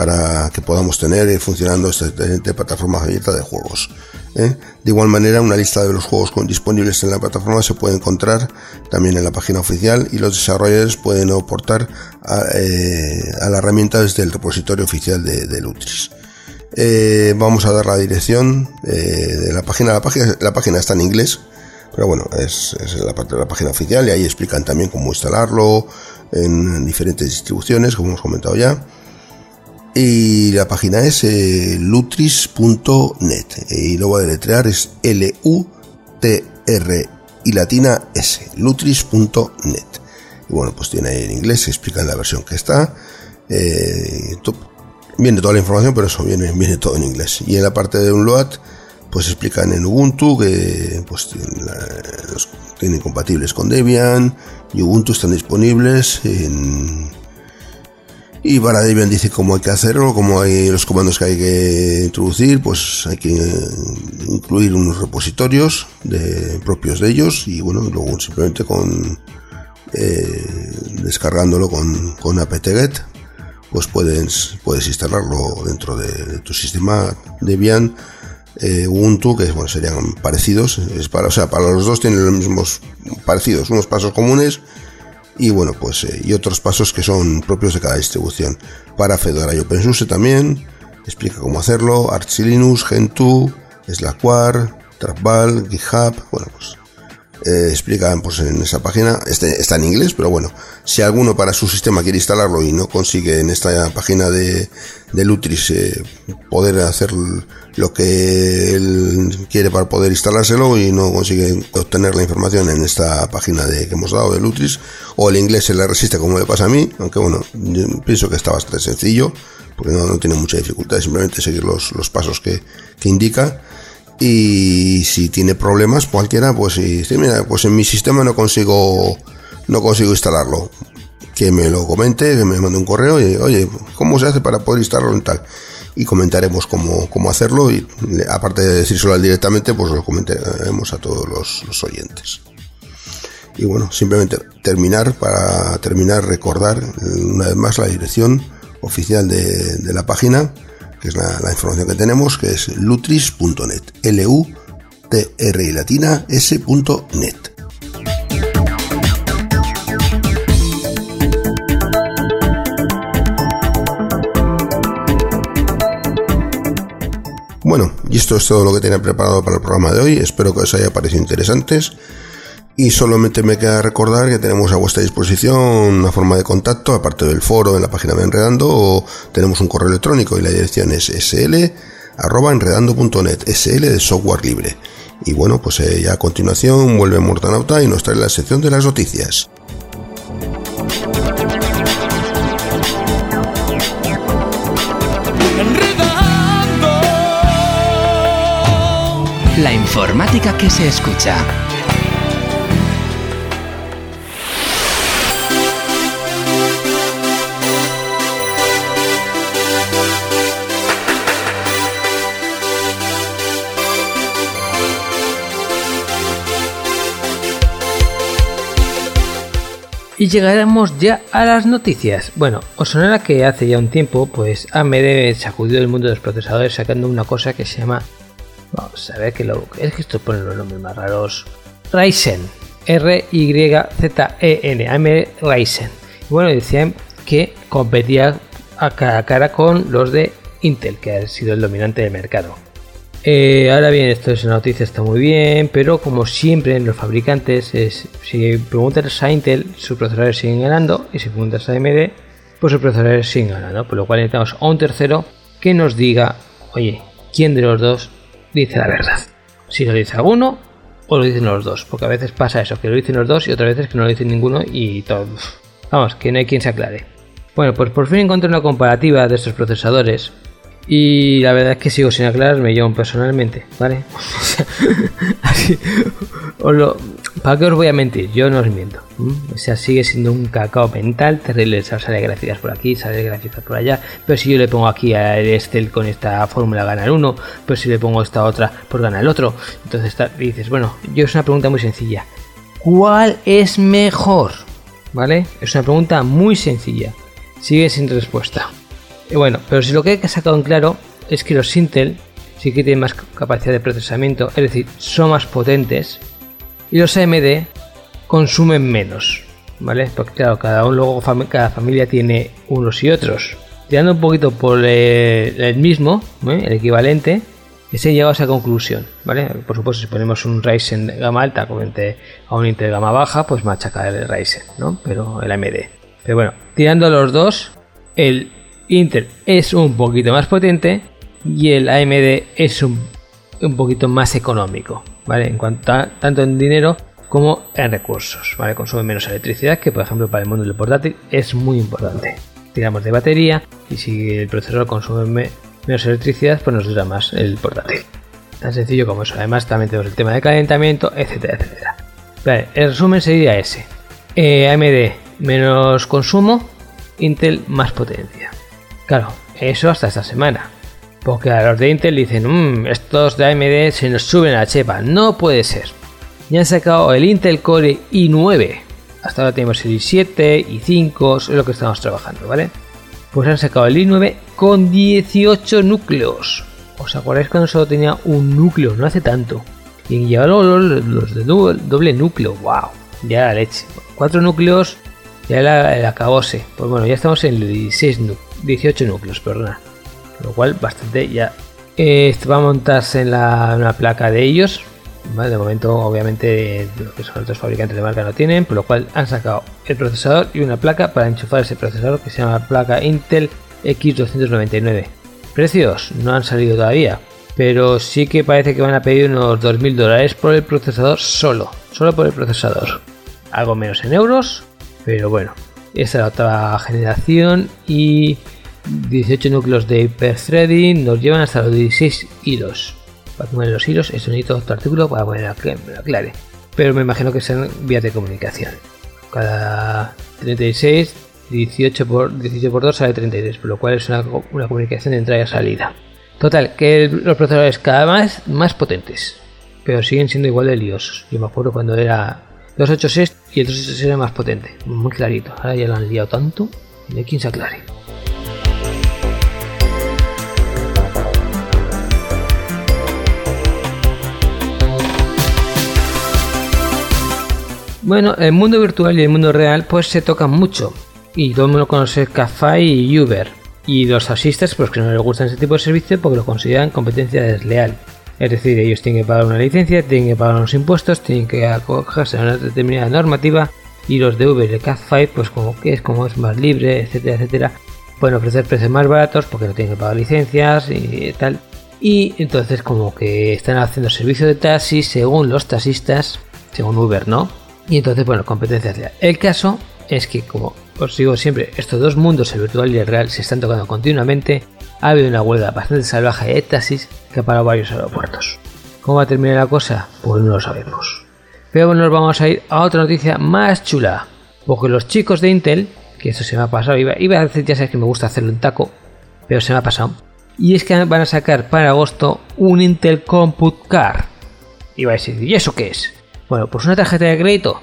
para que podamos tener eh, funcionando esta plataforma abierta de juegos. ¿eh? De igual manera, una lista de los juegos disponibles en la plataforma se puede encontrar también en la página oficial y los desarrolladores pueden aportar a, eh, a la herramienta desde el repositorio oficial de, Lutris. Eh, vamos a dar la dirección de la página. La página, está en inglés, pero bueno, es, es la la página oficial y ahí explican también cómo instalarlo en diferentes distribuciones, como hemos comentado ya. Y la página es eh, lutris.net. Y lo voy a deletrear es L-U-T-R y latina S. Lutris.net. Y bueno, pues tiene ahí en inglés, se explica la versión que está. Eh, viene toda la información, pero eso viene, viene todo en inglés. Y en la parte de download, pues explican en Ubuntu que pues tienen, tienen compatibles con Debian y Ubuntu están disponibles en y para Debian dice cómo hay que hacerlo, cómo hay los comandos que hay que introducir, pues hay que eh, incluir unos repositorios de, propios de ellos y bueno, luego simplemente con eh, descargándolo con, con apt-get pues puedes, puedes instalarlo dentro de, tu sistema Debian eh, Ubuntu, que bueno, serían parecidos, es para, o sea, para los dos tienen los mismos parecidos, unos pasos comunes y bueno, pues eh, y otros pasos que son propios de cada distribución. Para Fedora y OpenSUSE también explica cómo hacerlo, Arch Linux, Gentoo, Slackware, Trackball, GitHub, bueno, pues eh, explican pues en esa página, este, está en inglés, pero bueno, si alguno para su sistema quiere instalarlo y no consigue en esta página de, de Lutris eh, poder hacer lo que él quiere para poder instalárselo y no consigue obtener la información en esta página de, que hemos dado de Lutris, o el inglés se le resiste como le pasa a mí, aunque bueno, yo pienso que está bastante sencillo, porque no, no tiene mucha dificultad, simplemente seguir los, los pasos que, que indica. Y si tiene problemas cualquiera pues si mira pues en mi sistema no consigo no consigo instalarlo. Que me lo comente que me mande un correo y oye cómo se hace para poder instalarlo en tal y comentaremos cómo, cómo hacerlo y aparte de decírselo directamente pues lo comentaremos a todos los, oyentes y bueno simplemente terminar para terminar recordar eh, una vez más la dirección oficial de, la página que es la, la información que tenemos, que es lutris.net, L-U-T-R y latina S.net. Bueno, y esto es todo lo que tenía preparado para el programa de hoy. Espero que os haya parecido interesantes. Y solamente me queda recordar que tenemos a vuestra disposición una forma de contacto, aparte del foro en la página de Enredando, o tenemos un correo electrónico y la dirección es sl.enredando.net, sl de software libre. Y bueno, pues eh, ya a continuación vuelve Mortanauta y nos trae la sección de las noticias. La informática que se escucha. Y llegaremos ya a las noticias. Bueno, os sonará que hace ya un tiempo, pues AMD sacudió el mundo de los procesadores sacando una cosa que se llama. Vamos a ver que lo. Es que esto pone los nombres más raros. Ryzen. R-Y-Z-E-N. AMD Ryzen. Y bueno, decían que competía a cara a cara con los de Intel, que ha sido el dominante del mercado. Eh, ahora bien, esto es una noticia, está muy bien, pero como siempre en los fabricantes, es, si preguntas a Intel, sus procesadores siguen ganando, y si preguntas a AMD, pues sus procesadores siguen ganando, por lo cual necesitamos a un tercero que nos diga, oye, ¿quién de los dos dice la verdad? Si lo dice alguno o lo dicen los dos, porque a veces pasa eso, que lo dicen los dos y otras veces que no lo dicen ninguno y todo. Vamos, que no hay quien se aclare. Bueno, pues por fin encontré una comparativa de estos procesadores y la verdad es que sigo sin aclararme yo personalmente, ¿vale? Así, os lo- ¿Para qué os voy a mentir? Yo no os miento. O sea, sigue siendo un cacao mental terrible. Sale gráficas por aquí, sale gráficas por allá. Pero si yo le pongo aquí a Excel con esta fórmula gana el uno, pero si le pongo esta otra, pues gana el otro. Entonces dices, bueno, yo es una pregunta muy sencilla. ¿Cuál es mejor? ¿Vale? Es una pregunta muy sencilla. Sigue sin respuesta. Y bueno, pero si lo que he sacado en claro es que los Intel sí que tienen más capacidad de procesamiento, es decir, son más potentes, y los AMD consumen menos, ¿vale? Porque claro, cada uno luego cada familia tiene unos y otros. Tirando un poquito por eh, el mismo, ¿eh? el equivalente, se llegado a esa conclusión, ¿vale? Por supuesto, si ponemos un Ryzen de gama alta frente a un Intel gama baja, pues machaca el Ryzen, ¿no? Pero el AMD. Pero bueno, tirando los dos, el Intel es un poquito más potente y el AMD es un, un poquito más económico, ¿vale? En cuanto a, tanto en dinero como en recursos, ¿vale? Consume menos electricidad, que por ejemplo para el mundo del portátil es muy importante. Tiramos de batería y si el procesador consume me- menos electricidad, pues nos dura más el portátil. Tan sencillo como eso. Además también tenemos el tema de calentamiento, etcétera, etcétera. Vale, el resumen sería ese. Eh, AMD menos consumo, Intel más potencia. Claro, eso hasta esta semana. Porque a los de Intel dicen, "Mm, estos de AMD se nos suben a la chepa. No puede ser. Ya han sacado el Intel Core i9. Hasta ahora tenemos el i7, i5, es lo que estamos trabajando, ¿vale? Pues han sacado el i9 con 18 núcleos. ¿Os acordáis cuando solo tenía un núcleo? No hace tanto. Y ya los, de doble, núcleo, wow, ya la leche. Cuatro núcleos, ya la, el acabose. Pues bueno, ya estamos en 16 nu- 18 núcleos, perdona. Lo cual, bastante ya. Esto va a montarse en la, en la placa de ellos. De momento, obviamente, lo que son otros fabricantes de marca no tienen, por lo cual han sacado el procesador y una placa para enchufar ese procesador que se llama placa Intel X299. Precios no han salido todavía, pero sí que parece que van a pedir unos 2.000 dólares por el procesador solo, solo por el procesador. Algo menos en euros, pero bueno, esta es la otra generación y 18 núcleos de hyperthreading nos llevan hasta los 16 hilos. Para poner los hilos, eso necesito otro artículo para poner que me lo aclare. Pero me imagino que sean vías de comunicación. Cada 36, 18 por, 18 por 2 sale 33, por lo cual es una, una comunicación de entrada y salida. Total, que el- los procesadores cada vez más potentes, pero siguen siendo igual de liosos. Yo me acuerdo cuando era 286 y el 286 era más potente, muy clarito. Ahora ya lo han liado tanto, no hay quien se aclare. Bueno, el mundo virtual y el mundo real pues se tocan mucho. Y todo el mundo conoce Café y Uber. Y los taxistas pues que no les gustan ese tipo de servicio porque lo consideran competencia desleal. Es decir, ellos tienen que pagar una licencia, tienen que pagar unos impuestos, tienen que acogerse a una determinada normativa. Y los de Uber y de pues como que es como es más libre, etcétera, etcétera. Pueden ofrecer precios más baratos porque no tienen que pagar licencias y tal. Y entonces como que están haciendo servicio de taxi según los taxistas, según Uber, ¿no? Y entonces, bueno, competencia real. El caso es que, como os digo siempre, estos dos mundos, el virtual y el real, se están tocando continuamente. Ha habido una huelga bastante salvaje de taxis que ha parado varios aeropuertos. ¿Cómo va a terminar la cosa? Pues no lo sabemos. Pero bueno, nos vamos a ir a otra noticia más chula. Porque los chicos de Intel, que esto se me ha pasado, iba, iba a decir, ya sabes que me gusta hacerlo en taco, pero se me ha pasado. Y es que van a sacar para agosto un Intel Compute Car. Y va a decir, ¿y eso qué es? Bueno, pues una tarjeta de crédito,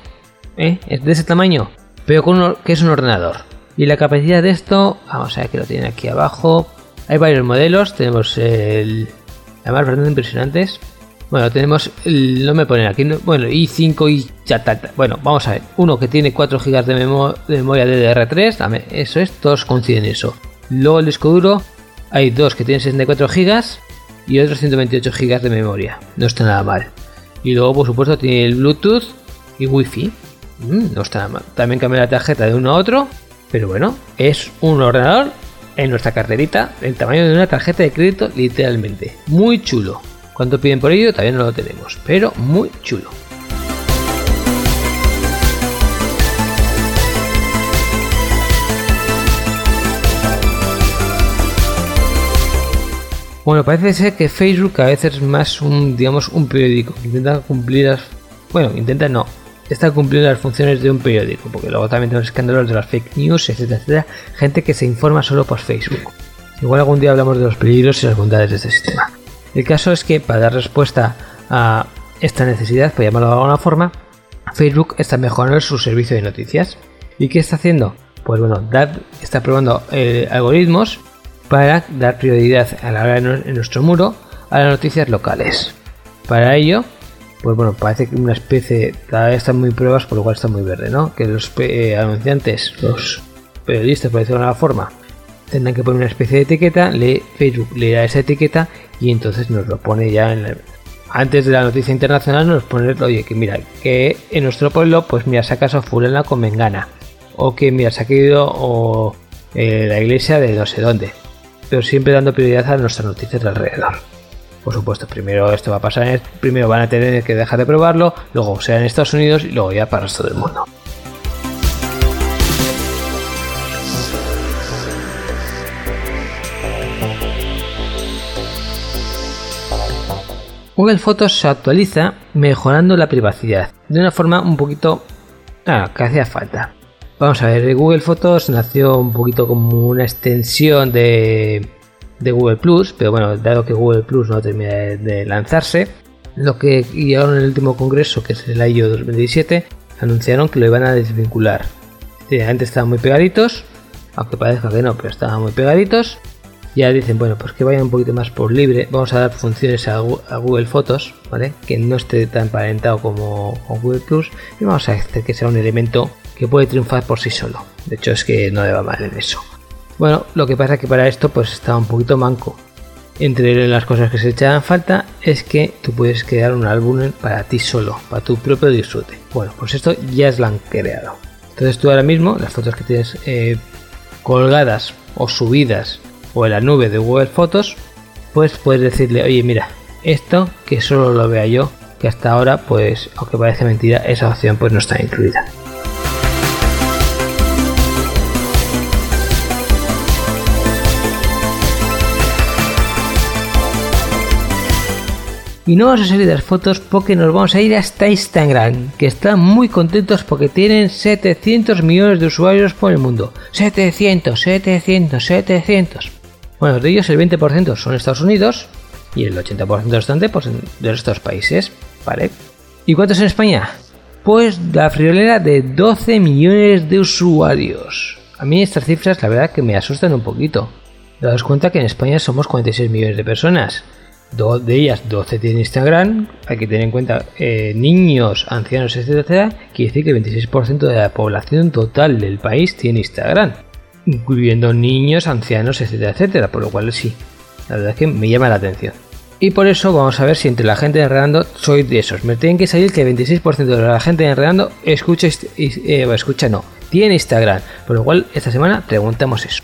¿eh? Es de ese tamaño, pero con uno, que es un ordenador. Y la capacidad de esto, vamos a ver que lo tiene aquí abajo. Hay varios modelos, tenemos el... Además, bastante impresionantes. Bueno, tenemos, el- no me ponen aquí, no- bueno, i5 y ya tal, tal. Bueno, vamos a ver, uno que tiene 4 GB de, memo- de memoria DDR3, dame, eso es, todos coinciden en eso. Luego el disco duro, hay dos que tienen 64 GB y otros 128 GB de memoria, no está nada mal. Y luego, por supuesto, tiene el Bluetooth y Wi-Fi. Mm, no está mal. También cambia la tarjeta de uno a otro. Pero bueno, es un ordenador en nuestra carterita del tamaño de una tarjeta de crédito, literalmente. Muy chulo. ¿Cuánto piden por ello? Todavía no lo tenemos. Pero muy chulo. Bueno, parece ser que Facebook a veces es más un, digamos, un periódico. Intenta cumplir las... Bueno, intenta no. Está cumpliendo las funciones de un periódico. Porque luego también tenemos escándalos de las fake news, etcétera, etcétera. Gente que se informa solo por Facebook. Igual algún día hablamos de los peligros y las bondades de este sistema. El caso es que para dar respuesta a esta necesidad, por llamarlo de alguna forma, Facebook está mejorando su servicio de noticias. ¿Y qué está haciendo? Pues bueno, dar- está probando eh, algoritmos para dar prioridad a la hora de nuestro muro a las noticias locales. Para ello, pues bueno, parece que una especie, cada vez están muy pruebas, por lo cual está muy verde, ¿no? Que los eh, anunciantes, los periodistas, por decirlo de alguna forma, tendrán que poner una especie de etiqueta, lee, Facebook leerá esa etiqueta y entonces nos lo pone ya en la- antes de la noticia internacional nos pone, oye, que mira, que en nuestro pueblo, pues mira, se acaso fulana con mengana. O que mira, se ha caído o eh, la iglesia de no sé dónde, pero siempre dando prioridad a nuestras noticias de alrededor. Por supuesto, primero esto va a pasar, primero van a tener que dejar de probarlo, luego será en Estados Unidos y luego ya para el resto del mundo. Google Fotos se actualiza mejorando la privacidad de una forma un poquito ah, que hacía falta. Vamos a ver, Google Fotos nació un poquito como una extensión de, de Google Plus, pero bueno, dado que Google Plus no termina de, lanzarse, lo que ahora en el último congreso, que es el I.O. 2017, anunciaron que lo iban a desvincular. Antes estaban muy pegaditos, aunque parezca que no, pero estaban muy pegaditos. Ya dicen, bueno, pues que vayan un poquito más por libre. Vamos a dar funciones a, Google Fotos, ¿vale? Que no esté tan parentado como Google Plus. Y vamos a hacer que sea un elemento que puede triunfar por sí solo. De hecho, es que no le va mal en eso. Bueno, lo que pasa es que para esto, pues está un poquito manco. Entre las cosas que se echaban falta es que tú puedes crear un álbum para ti solo, para tu propio disfrute. Bueno, pues esto ya es lo han creado. Entonces tú ahora mismo, las fotos que tienes eh, colgadas o subidas o en la nube de Google Fotos, pues puedes decirle, oye, mira, esto que solo lo vea yo, que hasta ahora, pues, aunque parece mentira, esa opción pues no está incluida. Y no vamos a salir de las fotos porque nos vamos a ir hasta Instagram, que están muy contentos porque tienen 700 millones de usuarios por el mundo. 700, 700, 700. Bueno, de ellos el 20% son Estados Unidos y el 80% restante pues, de estos países, ¿vale? ¿Y cuántos en España? Pues la friolera de 12 millones de usuarios. A mí estas cifras la verdad que me asustan un poquito. Daos cuenta que en España somos 46 millones de personas. Dos de ellas 12 tienen Instagram. Hay que tener en cuenta eh, niños, ancianos, etcétera. Quiere decir que el 26% de la población total del país tiene Instagram. Incluyendo niños, ancianos, etcétera, etcétera. Por lo cual sí, la verdad es que me llama la atención. Y por eso vamos a ver si entre la gente de enredando soy de esos. Me tienen que salir que el 26% de la gente de enredando escucha, eh, escucha no, tiene Instagram. Por lo cual esta semana preguntamos eso.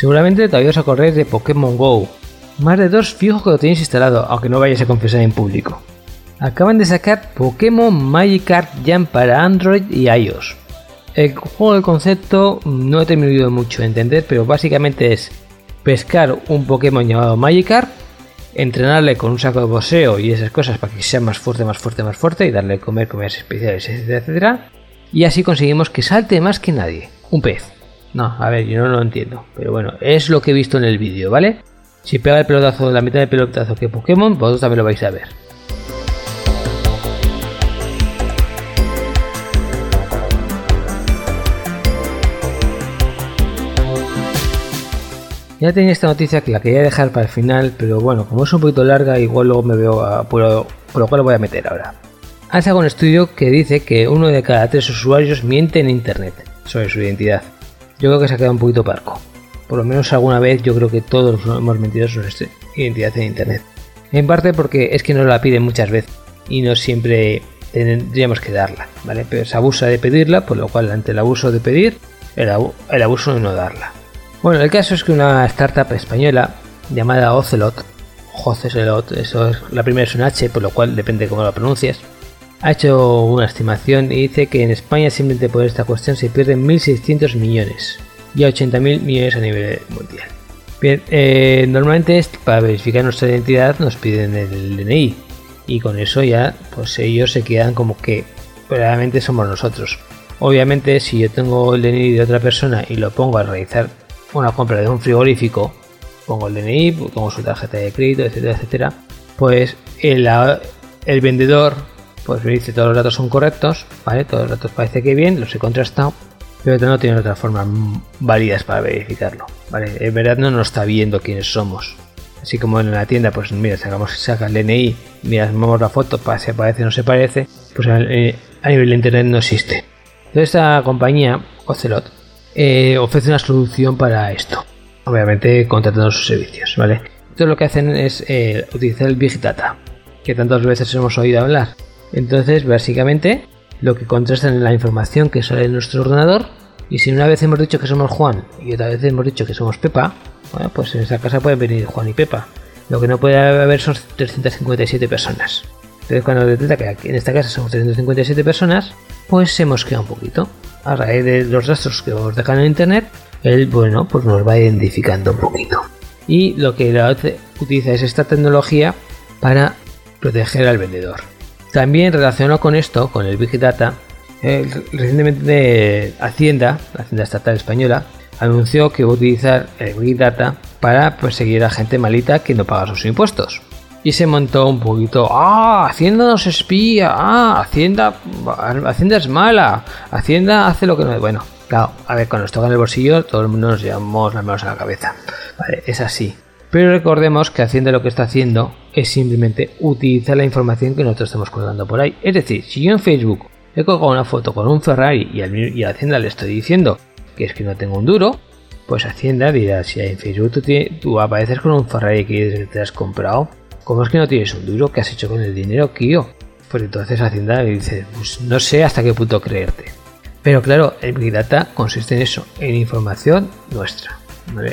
Seguramente todavía os acordáis de Pokémon Go. Más de dos fijos que lo tenéis instalado, aunque no vayáis a confesar en público. Acaban de sacar Pokémon Magikarp Jam para Android y iOS. El juego del concepto no he terminado mucho de entender, pero básicamente es pescar un Pokémon llamado Magikarp, entrenarle con un saco de boxeo y esas cosas para que sea más fuerte, más fuerte, más fuerte y darle comer comidas especiales, etcétera, etcétera. Y así conseguimos que salte más que nadie. Un pez. No, a ver, yo no lo entiendo. Pero bueno, es lo que he visto en el vídeo, ¿vale? Si pega el pelotazo, la mitad del pelotazo que Pokémon, vosotros también lo vais a ver. Ya tenía esta noticia que la quería dejar para el final, pero bueno, como es un poquito larga, igual luego me veo apurado, por lo cual lo voy a meter ahora. Sacado un estudio que dice que uno de cada tres usuarios miente en internet sobre su identidad. Yo creo que se ha quedado un poquito parco. Por lo menos alguna vez yo creo que todos hemos mentido nuestra identidad en internet. En parte porque es que nos la piden muchas veces y no siempre tendríamos que darla, ¿vale? Pero se abusa de pedirla, por lo cual ante el abuso de pedir, el, abu- el abuso de no darla. Bueno, el caso es que una startup española llamada Ocelot, Ocelot, eso es, la primera es un H, por lo cual depende cómo lo pronuncias, ha hecho una estimación y dice que en España simplemente por esta cuestión se pierden 1.600 millones y a 80.000 millones a nivel mundial. Bien, eh, normalmente para verificar nuestra identidad nos piden el DNI y con eso ya pues ellos se quedan como que realmente somos nosotros. Obviamente si yo tengo el DNI de otra persona y lo pongo a realizar una compra de un frigorífico, pongo el DNI, pongo su tarjeta de crédito, etcétera, etcétera, pues el, el vendedor pues me dice todos los datos son correctos, ¿vale? Todos los datos parece que bien, los he contrastado, pero no tiene otra forma válidas para verificarlo, ¿vale? En verdad no nos está viendo quiénes somos. Así como en la tienda, pues mira, sacamos, saca el DNI, mira, vemos la foto, para se parece o no se parece, pues a, eh, a nivel de internet no existe. Entonces esta compañía, Ocelot, eh, ofrece una solución para esto. Obviamente contratando sus servicios, ¿vale? Esto lo que hacen es eh, utilizar el Big Data, que tantas veces hemos oído hablar. Entonces, básicamente, lo que contrastan es la información que sale en nuestro ordenador. Y si una vez hemos dicho que somos Juan y otra vez hemos dicho que somos Pepa, bueno, pues en esa casa pueden venir Juan y Pepa. Lo que no puede haber son 357 personas. Entonces, cuando detecta que en esta casa somos 357 personas, pues se mosquea un poquito. A raíz de los rastros que os dejan en internet, él, bueno, pues nos va identificando un poquito. Y lo que la utiliza es esta tecnología para proteger al vendedor. También relacionado con esto, con el Big Data, recientemente Hacienda, la Hacienda Estatal Española, anunció que va a utilizar el Big Data para perseguir a gente malita que no paga sus impuestos. Y se montó un poquito, ah, Hacienda nos espía, ah, Hacienda, Hacienda es mala, Hacienda hace lo que no... Bueno, claro, a ver, cuando nos toca en el bolsillo, todo el mundo nos llevamos las manos a la cabeza. Vale, es así. Pero recordemos que Hacienda lo que está haciendo es simplemente utilizar la información que nosotros estamos colgando por ahí. Es decir, si yo en Facebook he colgado una foto con un Ferrari y, al, y a Hacienda le estoy diciendo que es que no tengo un duro, pues Hacienda dirá, si en Facebook tú, apareces con un Ferrari que te has comprado, ¿cómo es que no tienes un duro? ¿Qué has hecho con el dinero, Kio? Pues entonces Hacienda le dice, pues no sé hasta qué punto creerte. Pero claro, el Big Data consiste en eso, en información nuestra.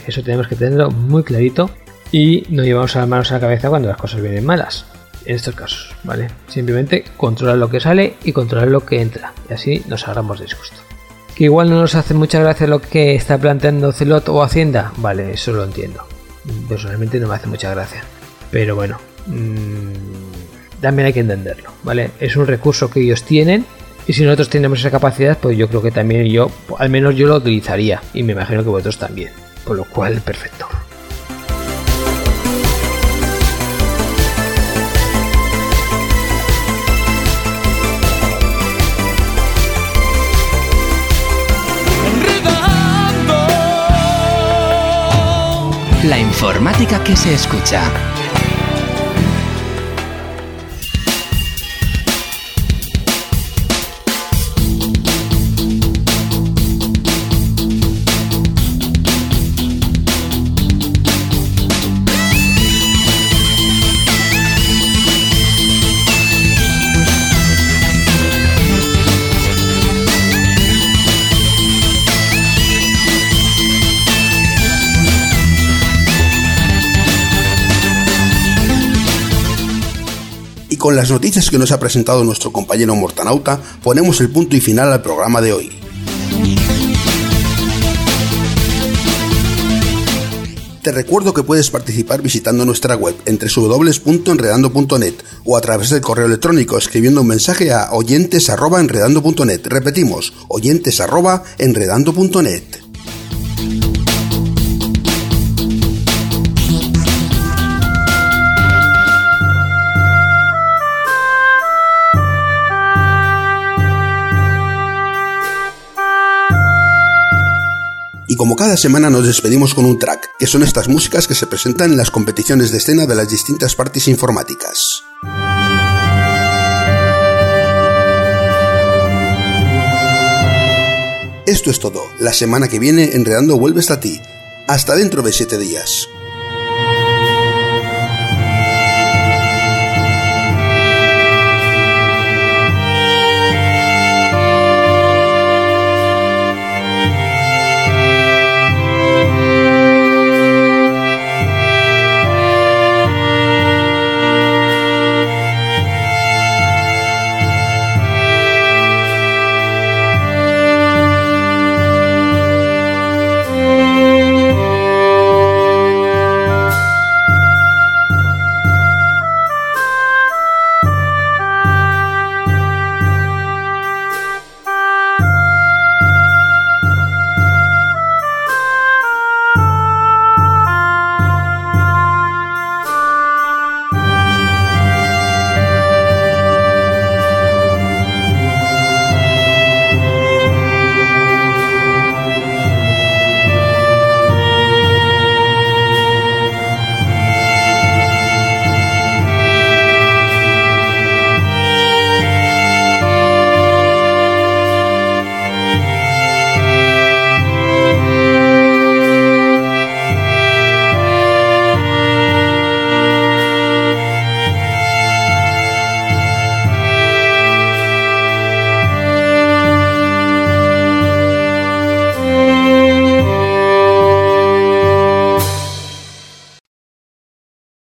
Eso tenemos que tenerlo muy clarito y no llevamos las manos a la cabeza cuando las cosas vienen malas. En estos casos, ¿vale? Simplemente controlar lo que sale y controlar lo que entra. Y así nos ahorramos disgusto. Que igual no nos hace mucha gracia lo que está planteando Celot o Hacienda. Vale, eso lo entiendo. Personalmente no me hace mucha gracia. Pero bueno, mmm, también hay que entenderlo, ¿vale? Es un recurso que ellos tienen y si nosotros tenemos esa capacidad, pues yo creo que también yo, al menos yo lo utilizaría y me imagino que vosotros también. Por lo cual, perfecto. Informática que se escucha. Con las noticias que nos ha presentado nuestro compañero Mortanauta, ponemos el punto y final al programa de hoy. Te recuerdo que puedes participar visitando nuestra web en www.enredando.net o a través del correo electrónico escribiendo un mensaje a oyentes@enredando.net. Repetimos, oyentes@enredando.net. como cada semana nos despedimos con un track, que son estas músicas que se presentan en las competiciones de escena de las distintas partes informáticas. Esto es todo. La semana que viene Enredando vuelve hasta ti. Hasta dentro de 7 días.